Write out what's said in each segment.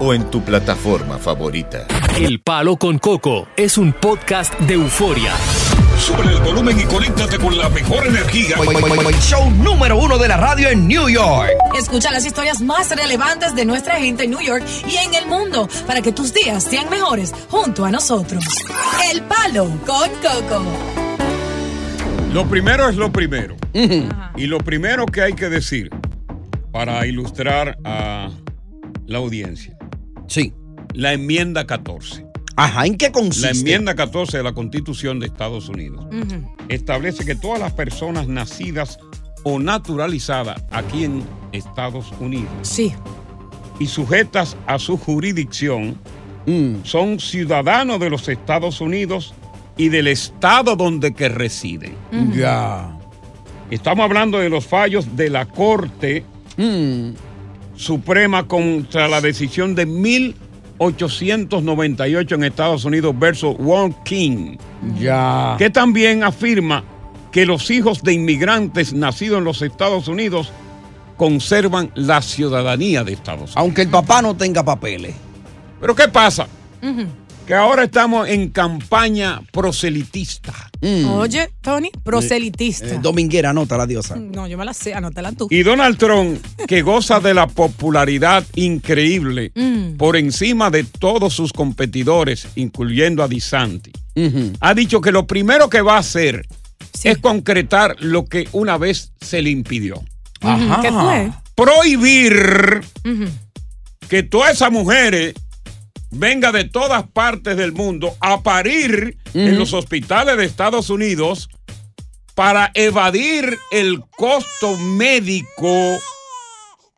o en tu plataforma favorita. El Palo con Coco es un podcast de euforia. Sube el volumen y conéctate con la mejor energía. Show número uno de la radio en New York. Escucha las historias más relevantes de nuestra gente en New York y en el mundo para que tus días sean mejores junto a nosotros. El Palo con Coco. Lo primero es lo primero. Y lo primero que hay que decir para ilustrar a la audiencia. Sí. La enmienda 14. Ajá, ¿en qué consiste? La enmienda 14 de la Constitución de Estados Unidos establece que todas las personas nacidas o naturalizadas aquí en Estados Unidos Sí. y sujetas a su jurisdicción son ciudadanos de los Estados Unidos y del estado donde que residen. Ya. Estamos hablando de los fallos de la Corte Suprema contra la decisión de 1898 en Estados Unidos versus Wong King. Ya. Que también afirma que los hijos de inmigrantes nacidos en los Estados Unidos conservan la ciudadanía de Estados Unidos. Aunque el papá no tenga papeles. Pero ¿qué pasa? Que ahora estamos en campaña proselitista. Oye, Tony, proselitista. Eh, dominguera, anota la diosa. No, yo me la sé, anótala tú. Y Donald Trump, que goza de la popularidad increíble Mm. por encima de todos sus competidores, incluyendo a DeSantis, ha dicho que lo primero que va a hacer es concretar lo que una vez se le impidió. ¿Qué fue? Prohibir que todas esas mujeres venga de todas partes del mundo a parir en los hospitales de Estados Unidos para evadir el costo médico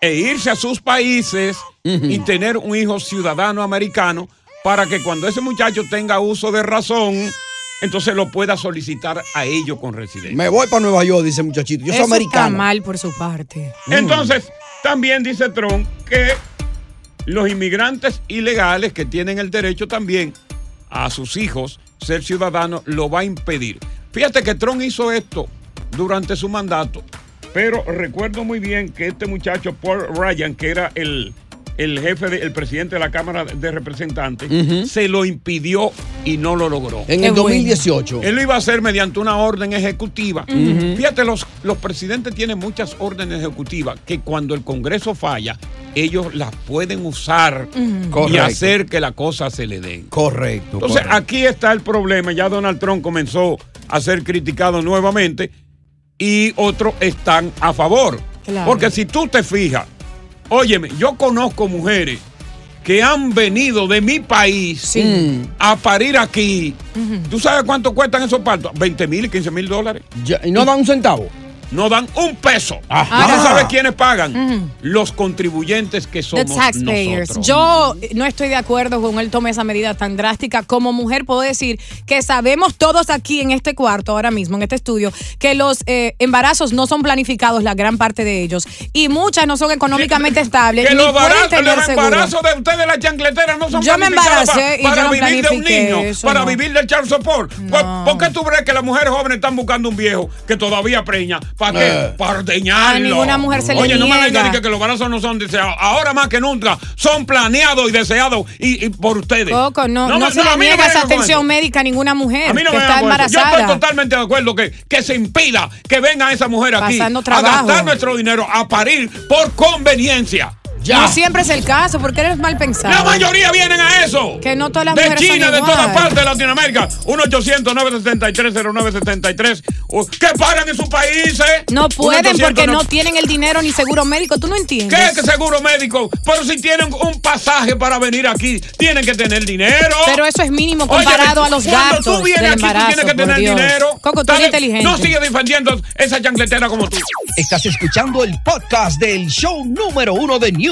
e irse a sus países y tener un hijo ciudadano americano para que cuando ese muchacho tenga uso de razón, entonces lo pueda solicitar a ellos con residencia. Me voy para Nueva York, dice el muchachito. Yo soy Eso está americano. mal por su parte. Entonces, también dice Trump que los inmigrantes ilegales que tienen el derecho también a sus hijos ser ciudadanos lo va a impedir. Fíjate que Trump hizo esto durante su mandato, pero recuerdo muy bien que este muchacho Paul Ryan, que era el, el jefe, de- el presidente de la Cámara de Representantes, se lo impidió y no lo logró. En el 2018. Él lo iba a hacer mediante una orden ejecutiva. Fíjate, los, los presidentes tienen muchas órdenes ejecutivas que cuando el Congreso falla, ellos las pueden usar y hacer que la cosa se le den. Correcto. Entonces, correcto. aquí está el problema. Ya Donald Trump comenzó a ser criticado nuevamente y otros están a favor. Claro. Porque si tú te fijas, óyeme, yo conozco mujeres que han venido de mi país a parir aquí. ¿Tú sabes cuánto cuestan esos partos? 20 mil, 15 mil dólares. Ya, ¿Y no dan un centavo? No dan un peso. Ajá. ¿Tú sabes quiénes pagan? Los contribuyentes que The somos taxpayers. nosotros. Yo no estoy de acuerdo con él tome esa medida tan drástica. Como mujer puedo decir que sabemos todos aquí en este cuarto, ahora mismo, en este estudio, que los eh, embarazos no son planificados, la gran parte de ellos. Y muchas no son económicamente estables. Que los, embarazos, tener los seguro. embarazos de ustedes, las chancleteras, no son Yo me embaracé y para, yo no para vivir de un niño, eso, para no. vivir del child support. ¿Por, por qué tú crees que las mujeres jóvenes están buscando un viejo que todavía preña? ¿Para qué? Eh. Para ordeñarlo. A ninguna mujer se le Oye, no me vengan que, que los embarazos no son deseados. Ahora más que nunca son planeados y deseados y, y por ustedes. Coco, no, no, me- se a le mí no niega me esa atención médica a ninguna mujer A mí no que me está eso. Yo embarazada. estoy totalmente de acuerdo que, que se impida que venga esa mujer aquí Pasando a trabajo. gastar nuestro dinero a parir por conveniencia. No siempre es el caso, porque eres mal pensado. La mayoría vienen a eso. Que no todas las de mujeres China, son de todas partes de Latinoamérica. 1-800-973-0973. Uh, Que paran en sus países. No pueden 1-800, porque no tienen el dinero ni seguro médico. ¿Tú no entiendes? ¿Qué que seguro médico? Pero si tienen un pasaje para venir aquí, tienen que tener dinero. Pero eso es mínimo Oye, comparado a los cuando gastos tú vienes del aquí, tú embarazo, tienes que tener Dios. dinero. Coco, tú eres inteligente. No sigue defendiendo esa chancletera como tú. Estás escuchando el podcast del show número uno de New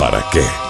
¿para qué?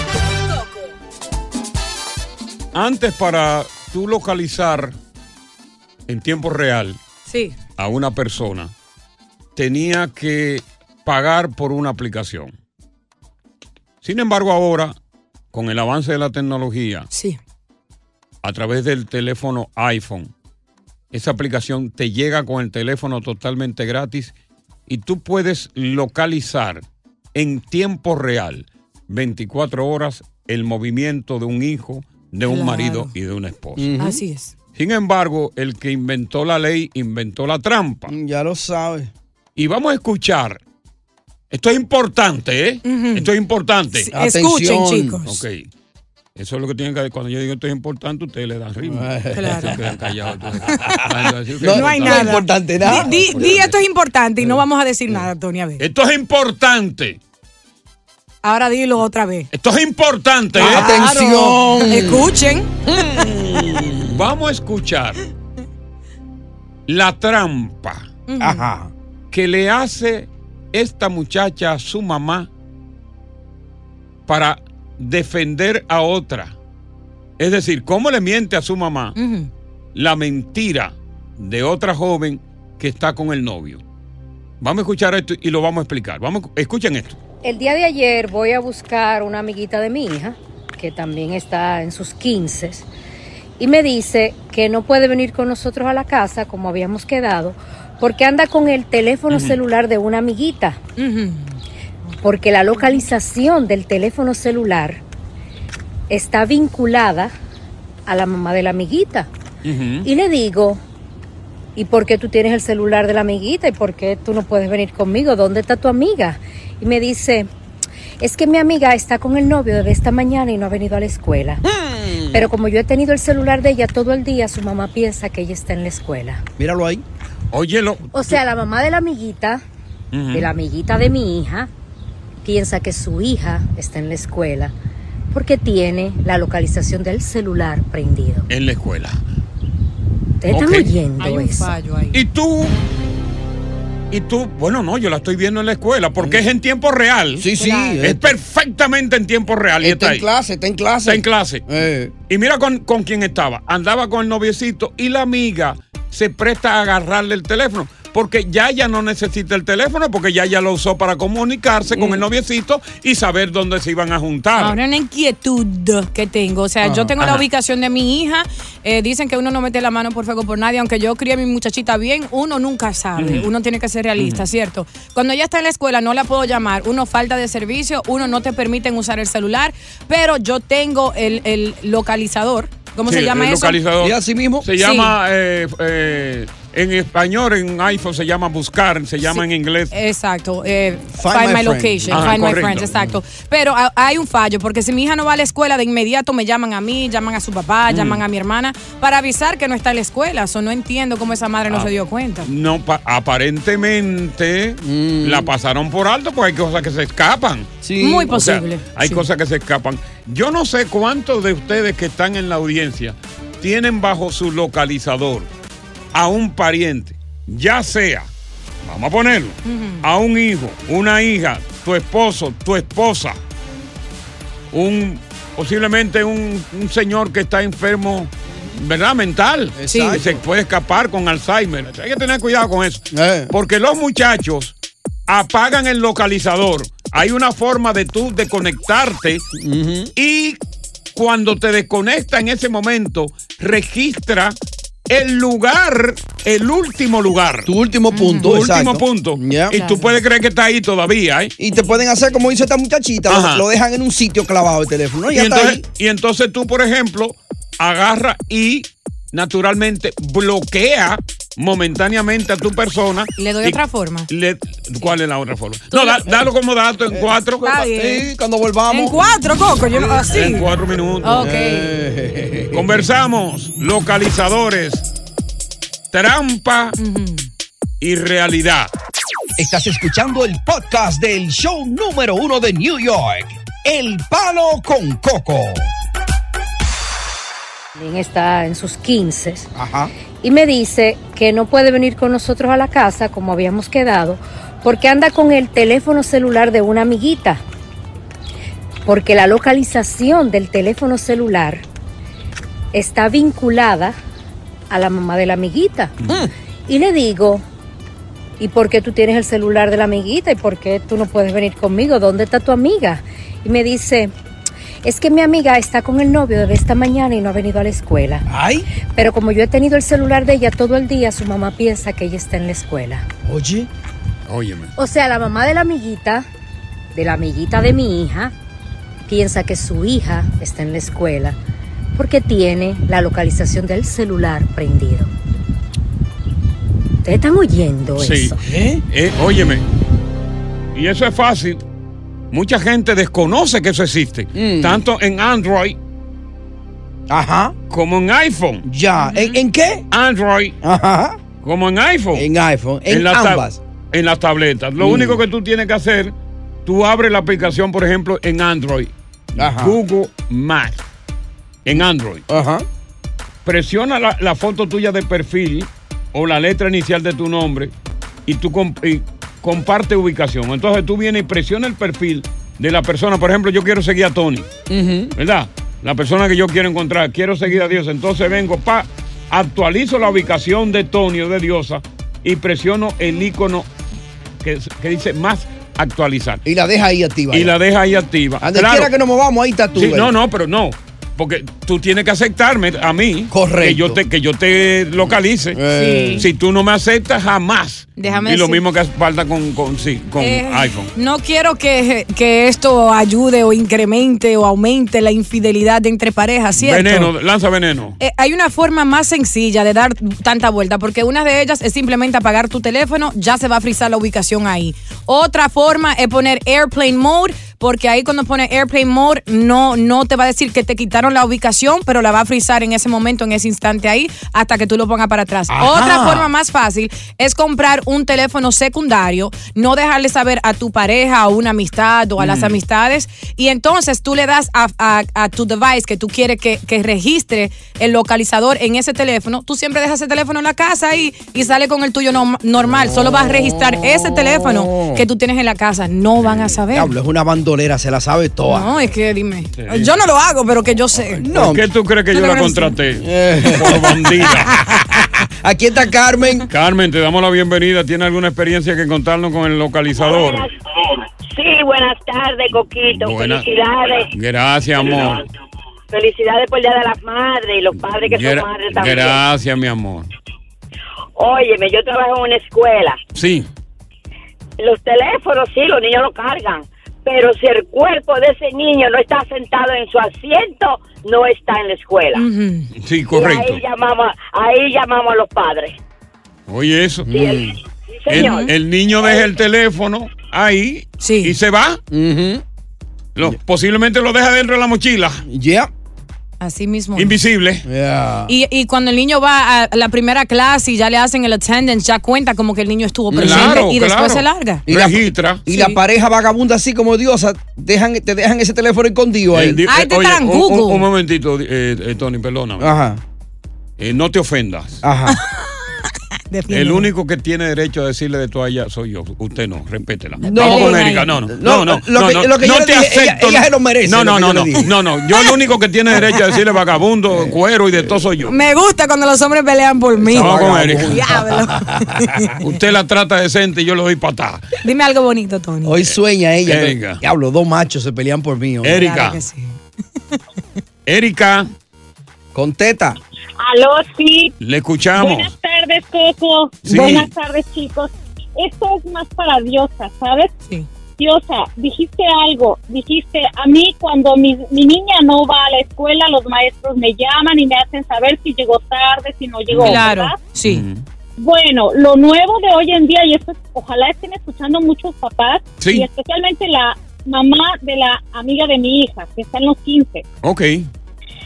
Antes para tú localizar en tiempo real Sí. a una persona, tenía que pagar por una aplicación. Sin embargo, ahora, con el avance de la tecnología, Sí. a través del teléfono iPhone, esa aplicación te llega con el teléfono totalmente gratis y tú puedes localizar en tiempo real, 24 horas, el movimiento de un hijo, de un Claro. marido y de una esposa. Así es. Sin embargo, el que inventó la ley inventó la trampa. Ya lo sabe. Y vamos a escuchar. Esto es importante, ¿eh? Esto es importante. Sí, escuchen, chicos. Ok. Eso es lo que tienen que Cuando yo digo esto es importante, ustedes le dan ritmo. Claro. Se quedan callados. No, hay nada. importante nada. Di, di- di esto es importante y no vamos a decir nada, Tony. A ver. Esto es importante. Ahora dilo otra vez. Esto es importante. ¿eh? Claro. Escuchen. Vamos a escuchar la trampa Ajá. que le hace esta muchacha a su mamá para defender a otra. Es decir, cómo le miente a su mamá la mentira de otra joven que está con el novio. Vamos a escuchar esto y lo vamos a explicar. Vamos, escuchen esto. El día de ayer voy a buscar una amiguita de mi hija, que también está en sus 15, y me dice que no puede venir con nosotros a la casa como habíamos quedado, porque anda con el teléfono celular de una amiguita. Porque la localización del teléfono celular está vinculada a la mamá de la amiguita. Y le digo, ¿y por qué tú tienes el celular de la amiguita? ¿Y por qué tú no puedes venir conmigo? ¿Dónde está tu amiga? Y me dice, es que mi amiga está con el novio desde esta mañana y no ha venido a la escuela. Pero como yo he tenido el celular de ella todo el día, su mamá piensa que ella está en la escuela. Míralo ahí. Óyelo. O sea, la mamá de la amiguita, de la amiguita de mi hija, piensa que su hija está en la escuela porque tiene la localización del celular prendido. En la escuela. ¿Ustedes están oyendo eso? Y tú. Y tú, bueno, no, yo la estoy viendo en la escuela porque es en tiempo real. Sí, sí. Es eh, perfectamente en tiempo real. y Está en clase, está en clase. Está en clase. Eh. Y mira con, con quién estaba. Andaba con el noviecito y la amiga se presta a agarrarle el teléfono. Porque ya ella no necesita el teléfono porque ya ella lo usó para comunicarse con el noviecito y saber dónde se iban a juntar. Ahora una inquietud que tengo. O sea, yo Ajá. tengo la ubicación de mi hija. Eh, dicen que uno no mete la mano por fuego por nadie. Aunque yo crié a mi muchachita bien, uno nunca sabe. Uno tiene que ser realista, ¿cierto? Cuando ella está en la escuela, no la puedo llamar. Uno falta de servicio, uno no te permiten usar el celular. Pero yo tengo el, el localizador. ¿Cómo Sí, se llama el eso? localizador. ¿Y así mismo? Se Sí. llama, eh, eh, en español, en iPhone se llama buscar, se llama en inglés. Exacto. eh, Find find, my location. Ajá, find my correcto. friends, exacto. Pero ah, hay un fallo, porque si mi hija no va a la escuela, de inmediato me llaman a mí, llaman a su papá, Mm. llaman a mi hermana, para avisar que no está en la escuela. Eso no entiendo cómo esa madre no Ah. se dio cuenta. No, pa- aparentemente Mm. la pasaron por alto porque hay cosas que se escapan. Muy O sea, posible, hay sí. cosas que se escapan. Yo no sé cuántos de ustedes que están en la audiencia tienen bajo su localizador a un pariente, ya sea, vamos a ponerlo, a un hijo, una hija, tu esposo, tu esposa, un posiblemente un, un señor que está enfermo, ¿verdad? Mental. Exacto. Que se puede escapar con Alzheimer. Hay que tener cuidado con eso. Eh. Porque los muchachos apagan el localizador. Hay una forma de tú de conectarte y cuando te desconecta en ese momento, registra el lugar, el último lugar. Tu último punto, Tu último punto. Y tú puedes creer que está ahí todavía, ¿eh? Y te pueden hacer como hizo esta muchachita, lo- Ajá. lo dejan en un sitio clavado el teléfono. ¿no? Y está entonces, y entonces tú, por ejemplo, agarra y naturalmente bloquea momentáneamente a tu persona. Le doy y otra forma. le- ¿Cuál es la otra forma? No, da- dalo como dato en cuatro. Está bien. Sí, cuando volvamos. En cuatro, Coco, yo así. En cuatro minutos. Ok. Eh. Conversamos, localizadores, trampa y realidad. Estás escuchando el podcast del show número uno de New York, El Palo con Coco. También está en sus 15 Ajá. y me dice que no puede venir con nosotros a la casa como habíamos quedado porque anda con el teléfono celular de una amiguita. Porque la localización del teléfono celular está vinculada a la mamá de la amiguita. Y le digo, ¿y por qué tú tienes el celular de la amiguita? ¿Y por qué tú no puedes venir conmigo? ¿Dónde está tu amiga? Y me dice, es que mi amiga está con el novio desde esta mañana y no ha venido a la escuela. Ay. Pero como yo he tenido el celular de ella todo el día, su mamá piensa que ella está en la escuela. Oye. Óyeme. O sea, la mamá de la amiguita, de la amiguita de mi hija, piensa que su hija está en la escuela porque tiene la localización del celular prendido. ¿Ustedes están oyendo Sí. eso? Eh, óyeme. Y eso es fácil. Mucha gente desconoce que eso existe. Tanto en Android. Ajá. Como en iPhone. Ya. ¿En, en qué? Android. Ajá. Como en iPhone. En iPhone. En, las ambas. en las tabletas. Lo Mm. único que tú tienes que hacer, tú abres la aplicación, por ejemplo, en Android. Ajá. Google Maps. En Android. Ajá. Presiona la, la foto tuya de perfil o la letra inicial de tu nombre y tú comp- y comparte ubicación. Entonces tú vienes y presiona el perfil de la persona. Por ejemplo, yo quiero seguir a Tony. ¿verdad? La persona que yo quiero encontrar, quiero seguir a Dios, entonces vengo, pa, actualizo la ubicación de Tony o de Diosa y presiono el icono que, que dice más actualizar. Y la deja ahí activa. Y la deja ahí activa. Donde Claro. quiera que nos movamos, ahí está tú. Sí, ¿ves? no, no, pero no. Porque tú tienes que aceptarme a mí. Correcto. Que yo te, que yo te localice. Eh. Si tú no me aceptas, jamás. Déjame y lo decir- mismo que falta con, con, sí, con Eh, iPhone. No quiero que, que esto ayude o incremente o aumente la infidelidad entre parejas, ¿cierto? Veneno, lanza veneno. Eh, hay una forma más sencilla de dar tanta vuelta, porque una de ellas es simplemente apagar tu teléfono, ya se va a frizar la ubicación ahí. Otra forma es poner airplane mode porque ahí cuando pone Airplane Mode no, no te va a decir que te quitaron la ubicación, pero la va a frizar en ese momento, en ese instante ahí, hasta que tú lo pongas para atrás. Ajá. Otra forma más fácil es comprar un teléfono secundario, no dejarle saber a tu pareja o una amistad o a las Mm. amistades, y entonces tú le das a, a- a tu device que tú quieres que, que registre el localizador en ese teléfono, tú siempre dejas ese teléfono en la casa y, y sale con el tuyo normal, solo vas a registrar ese teléfono que tú tienes en la casa, no van a saber. Diablo, es una bandolera, se la sabe toda. No, es que dime. Yo no lo hago, pero que yo sé. ¿Por qué tú crees que yo la contraté? Eh. Por bandida. Aquí está Carmen. Carmen, te damos la bienvenida. ¿Tiene alguna experiencia que contarnos con el localizador? Sí, buenas tardes, Coquito. Buenas. Felicidades. Gracias, amor. Felicidades por el Día de las Madres y los padres que Gra- son madres también. Gracias, mi amor. Óyeme, yo trabajo en una escuela. Sí. Los teléfonos, sí, los niños lo cargan. Pero si el cuerpo de ese niño no está sentado en su asiento, no está en la escuela. Sí, Y correcto. ahí llamamos, ahí llamamos a los padres. Oye, eso. Sí, el- sí, señor. El, el niño deja el teléfono ahí y se va. Lo- posiblemente lo deja dentro de la mochila. Ya. Así mismo. Invisible. Y, y cuando el niño va a la primera clase y ya le hacen el attendance, ya cuenta como que el niño estuvo presente Claro, y después claro. se larga. Y la, y la pareja vagabunda así como diosa, dejan, te dejan ese teléfono escondido ahí. Eh, eh, oye, un, un- un momentito, eh, eh, Tony, perdóname. Ajá. Eh, no te ofendas. Ajá. El único que tiene derecho a decirle de toalla soy yo. Usted no, respétela. No, Vamos con no, Erika. no, No, no, no, no, no. lo que- no, lo que no yo le te dije, acepto. ella se lo merece, No, no, no, yo no. No, no. Yo el único que tiene derecho a decirle vagabundo, cuero y de todo soy yo. Me gusta cuando los hombres pelean por mí. Vamos con Erika. Diablo. Usted la trata decente y yo le doy patada. Dime algo bonito, Tony. Hoy sueña ella. que- Erika. Diablo, dos machos se pelean por mí. Erika. Claro que Erika. Con teta. Aló, sí. Le escuchamos. Buenas tardes, Coco. Sí. Buenas tardes, chicos. Esto es más para Diosa, ¿sabes? Sí. Diosa, dijiste algo. Dijiste, a mí cuando mi, mi niña no va a la escuela, los maestros me llaman y me hacen saber si llegó tarde, si no llegó. Claro, ¿verdad? sí. Bueno, lo nuevo de hoy en día, y esto es- ojalá estén escuchando muchos papás, Sí. y especialmente la mamá de la amiga de mi hija, que está en los 15. Ok.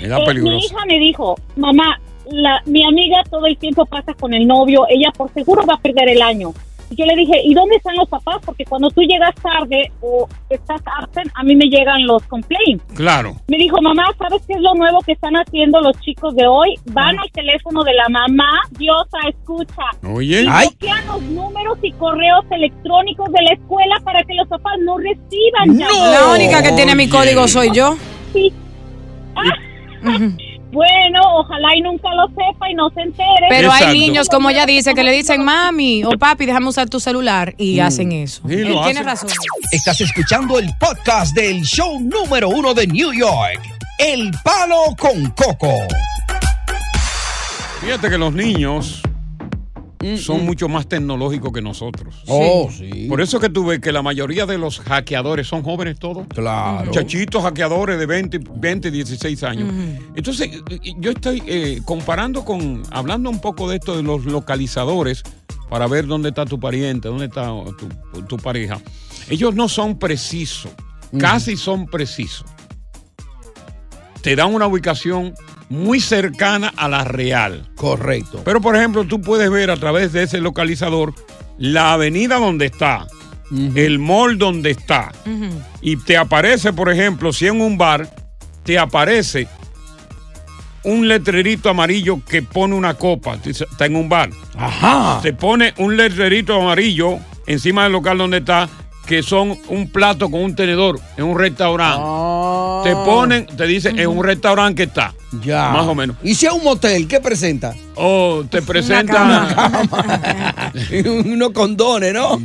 Era Eh, mi hija me dijo, mamá, la, mi amiga todo el tiempo pasa con el novio, ella por seguro va a perder el año. Y yo le dije, ¿y dónde están los papás? Porque cuando tú llegas tarde o estás absent, a mí me llegan los complaints. Claro. Me dijo, mamá, ¿sabes qué es lo nuevo que están haciendo los chicos de hoy? Van al teléfono de la mamá, Diosa, escucha. Oye. Y Ay. bloquean los números y correos electrónicos de la escuela para que los papás no reciban llamadas. La única que tiene mi código soy yo. Sí. Ah. Bueno, ojalá y nunca lo sepa y no se entere. Pero hay niños, como ella dice, que le dicen, mami o papi, déjame usar tu celular y hacen eso. Sí, Él tiene hacen. razón. Estás escuchando el podcast del show número uno de New York, El Palo con Coco. Fíjate que los niños son mucho más tecnológicos que nosotros. Oh, sí. Por eso que tú ves que la mayoría de los hackeadores son jóvenes todos. Claro. Muchachitos hackeadores de 20, 20 16 años. Entonces, yo estoy eh, comparando con, hablando un poco de esto de los localizadores para ver dónde está tu pariente, dónde está tu, tu pareja. Ellos no son precisos, casi son precisos. Te dan una ubicación muy cercana a la real. Correcto. Pero, por ejemplo, tú puedes ver a través de ese localizador la avenida donde está, el mall donde está. Y te aparece, por ejemplo, si en un bar, te aparece un letrerito amarillo que pone una copa. Está en un bar. Ajá. Se pone un letrerito amarillo encima del local donde está, que son un plato con un tenedor en un restaurante. Te ponen, te dice, en un restaurante que está. Ya. Más o menos. ¿Y si es un motel, qué presenta? Oh, te presenta. Unos condones, ¿no?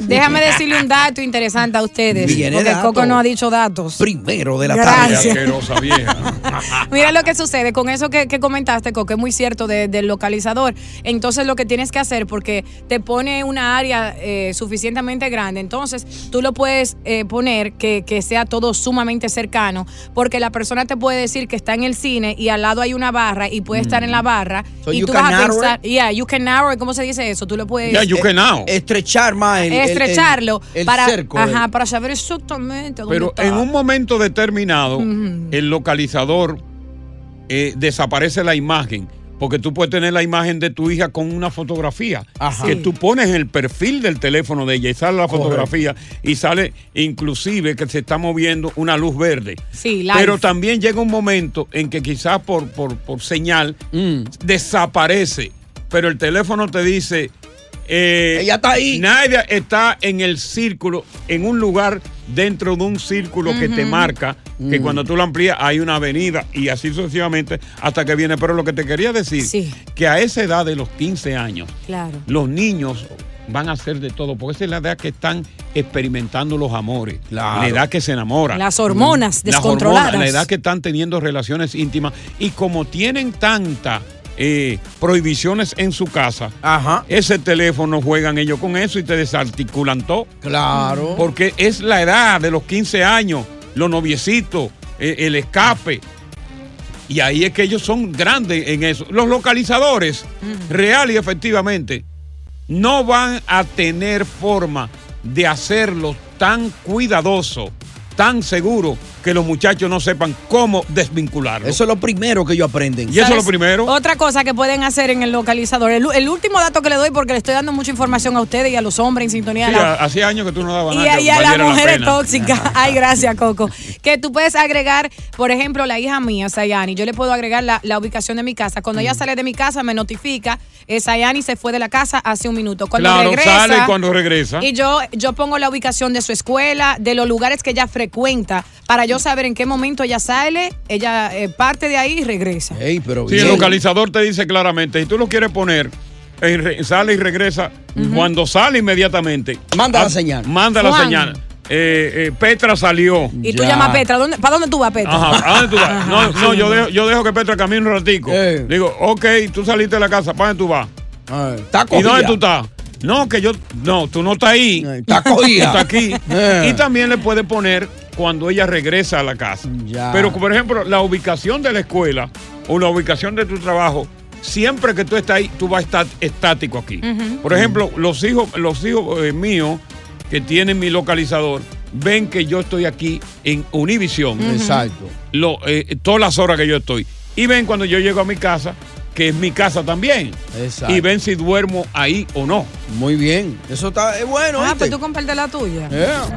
Déjame decirle un dato interesante a ustedes. Viene porque dato. Coco no ha dicho datos. Primero de la Gracias. tarde. Vieja. Mira lo que sucede con eso que, que comentaste, Coco, es muy cierto de- del localizador. Entonces lo que tienes que hacer, porque te pone una área eh, suficientemente grande, entonces tú lo puedes eh, poner que, que sea todo sumamente cercano, porque la persona te puede decir que está en el cine y al lado hay una barra y puede estar en la barra So y you tú can vas a narrow pensar, yeah, you can narrow it, ¿cómo se dice eso? Tú lo puedes Eh, Estrechar más el, el- el- estrecharlo el para, cerco, ajá, el- para saber exactamente dónde Pero está. en un momento determinado, el localizador eh, desaparece la imagen. Porque tú puedes tener la imagen de tu hija con una fotografía Ajá. que Sí. tú pones en el perfil del teléfono de ella y sale la Correcto. fotografía y sale inclusive que se está moviendo una luz verde. Sí, live. Pero también llega un momento en que quizás por, por, por señal Mm. desaparece, pero el teléfono te dice... Ella está ahí. Nadie está en el círculo, en un lugar dentro de un círculo que te marca, que cuando tú lo amplías hay una avenida y así sucesivamente hasta que viene. Pero lo que te quería decir, que a esa edad de los 15 años, Claro. los niños van a hacer de todo, porque esa es la edad que están experimentando los amores, la edad que se enamoran. Las hormonas Las descontroladas. hormonas, la edad que están teniendo relaciones íntimas y como tienen tanta eh, prohibiciones en su casa, ese teléfono juegan ellos con eso y te desarticulan todo. Claro. Porque es la edad de los 15 años, los noviecitos, eh, el escape. Y ahí es que ellos son grandes en eso. Los localizadores, real y efectivamente, no van a tener forma de hacerlo tan cuidadoso, tan seguro, que los muchachos no sepan cómo desvincularlo. Eso es lo primero que ellos aprenden. Y eso es lo primero. Otra cosa que pueden hacer en el localizador. El, el último dato que le doy, porque le estoy dando mucha información a ustedes y a los hombres en sintonía. Sí, la- hacía años que tú no dabas y, nada. a- que y a las la mujeres tóxicas. Ay, gracias, Coco. Que tú puedes agregar, por ejemplo, la hija mía, Sayani. Yo le puedo agregar la, la ubicación de mi casa. Cuando Mm. ella sale de mi casa, me notifica. eh, Sayani se fue de la casa hace un minuto. Cuando Claro, regresa. sale y cuando regresa. Y yo, yo pongo la ubicación de su escuela, de los lugares que ella frecuenta, para yo saber en qué momento ella sale, ella eh, parte de ahí y regresa. pero Sí, el localizador te dice claramente, si tú lo quieres poner, eh, sale y regresa. Cuando sale inmediatamente. Manda la ah, señal. Manda la señal. Eh, eh, Petra salió. Y tú llamas a Petra. ¿dónde- ¿Para dónde tú vas, Petra? Ajá, ¿a dónde tú vas? No, no, yo, dejo, yo dejo que Petra camine un ratico. Digo, ok, tú saliste de la casa, ¿para dónde tú vas? Está ¿Y dónde tú estás? No, que yo. No, tú no estás ahí. Está cogida. Tú estás aquí. Eh. Y también le puedes poner cuando ella regresa a la casa. Pero, por ejemplo, la ubicación de la escuela o la ubicación de tu trabajo, siempre que tú estás ahí, tú vas a estar estático aquí. Por ejemplo, los hijos, los hijos eh, míos que tienen mi localizador ven que yo estoy aquí en Univision. Exacto. Lo, eh, todas las horas que yo estoy. Y ven cuando yo llego a mi casa, que es mi casa también. Exacto. Y ven si duermo ahí o no. Muy bien. Eso está es bueno. Ah, ¿oíste? pues tú compartes la tuya.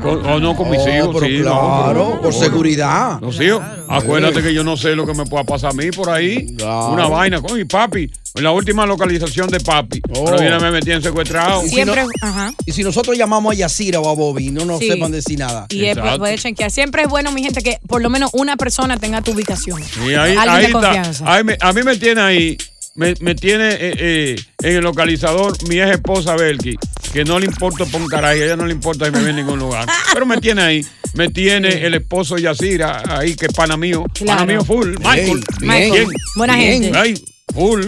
Con- o no con mis Oh, hijos, pero sí, claro, no, por seguridad. Los hijos. Acuérdate que yo no sé lo que me pueda pasar a mí por ahí. Una vaina. Oye, papi, en la última localización de papi. Oh. Pero viene me metí en secuestrado. Y si no- Ajá. Y si nosotros llamamos a Yacira o a Bobby, no nos Sí. sepan decir nada. Y es, pues, puedes chequear. Siempre es bueno, mi gente, que por lo menos una persona tenga tu ubicación. Y ahí, Alguien ahí de está. confianza. Ahí me- a mí me tiene ahí, me, me tiene eh, eh, en el localizador mi ex esposa Belki, que no le importa por un carajo, a ella no le importa si me ve en ningún lugar. Pero me tiene ahí. Me tiene el esposo Yacira ahí, que es pana mío. Pana mío full. Michael. Michael. Bien. Buena Bien. gente. Ay, full.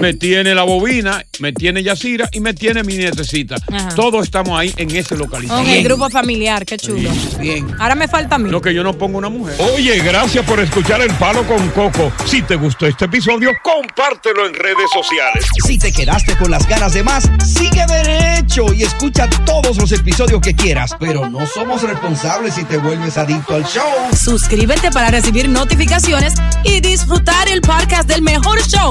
Me tiene la bobina, me tiene Yacira y me tiene mi nietecita. Ajá. Todos estamos ahí en ese localizador. Ok, el grupo familiar, qué chulo. Bien. Ahora me falta a mí. Lo que yo no pongo una mujer. Oye, gracias por escuchar El Palo con Coco. Si te gustó este episodio, compártelo en redes sociales. Si te quedaste con las ganas de más, sigue derecho y escucha todos los episodios que quieras. Pero no somos responsables si te vuelves adicto al show. Suscríbete para recibir notificaciones y disfrutar el podcast del mejor show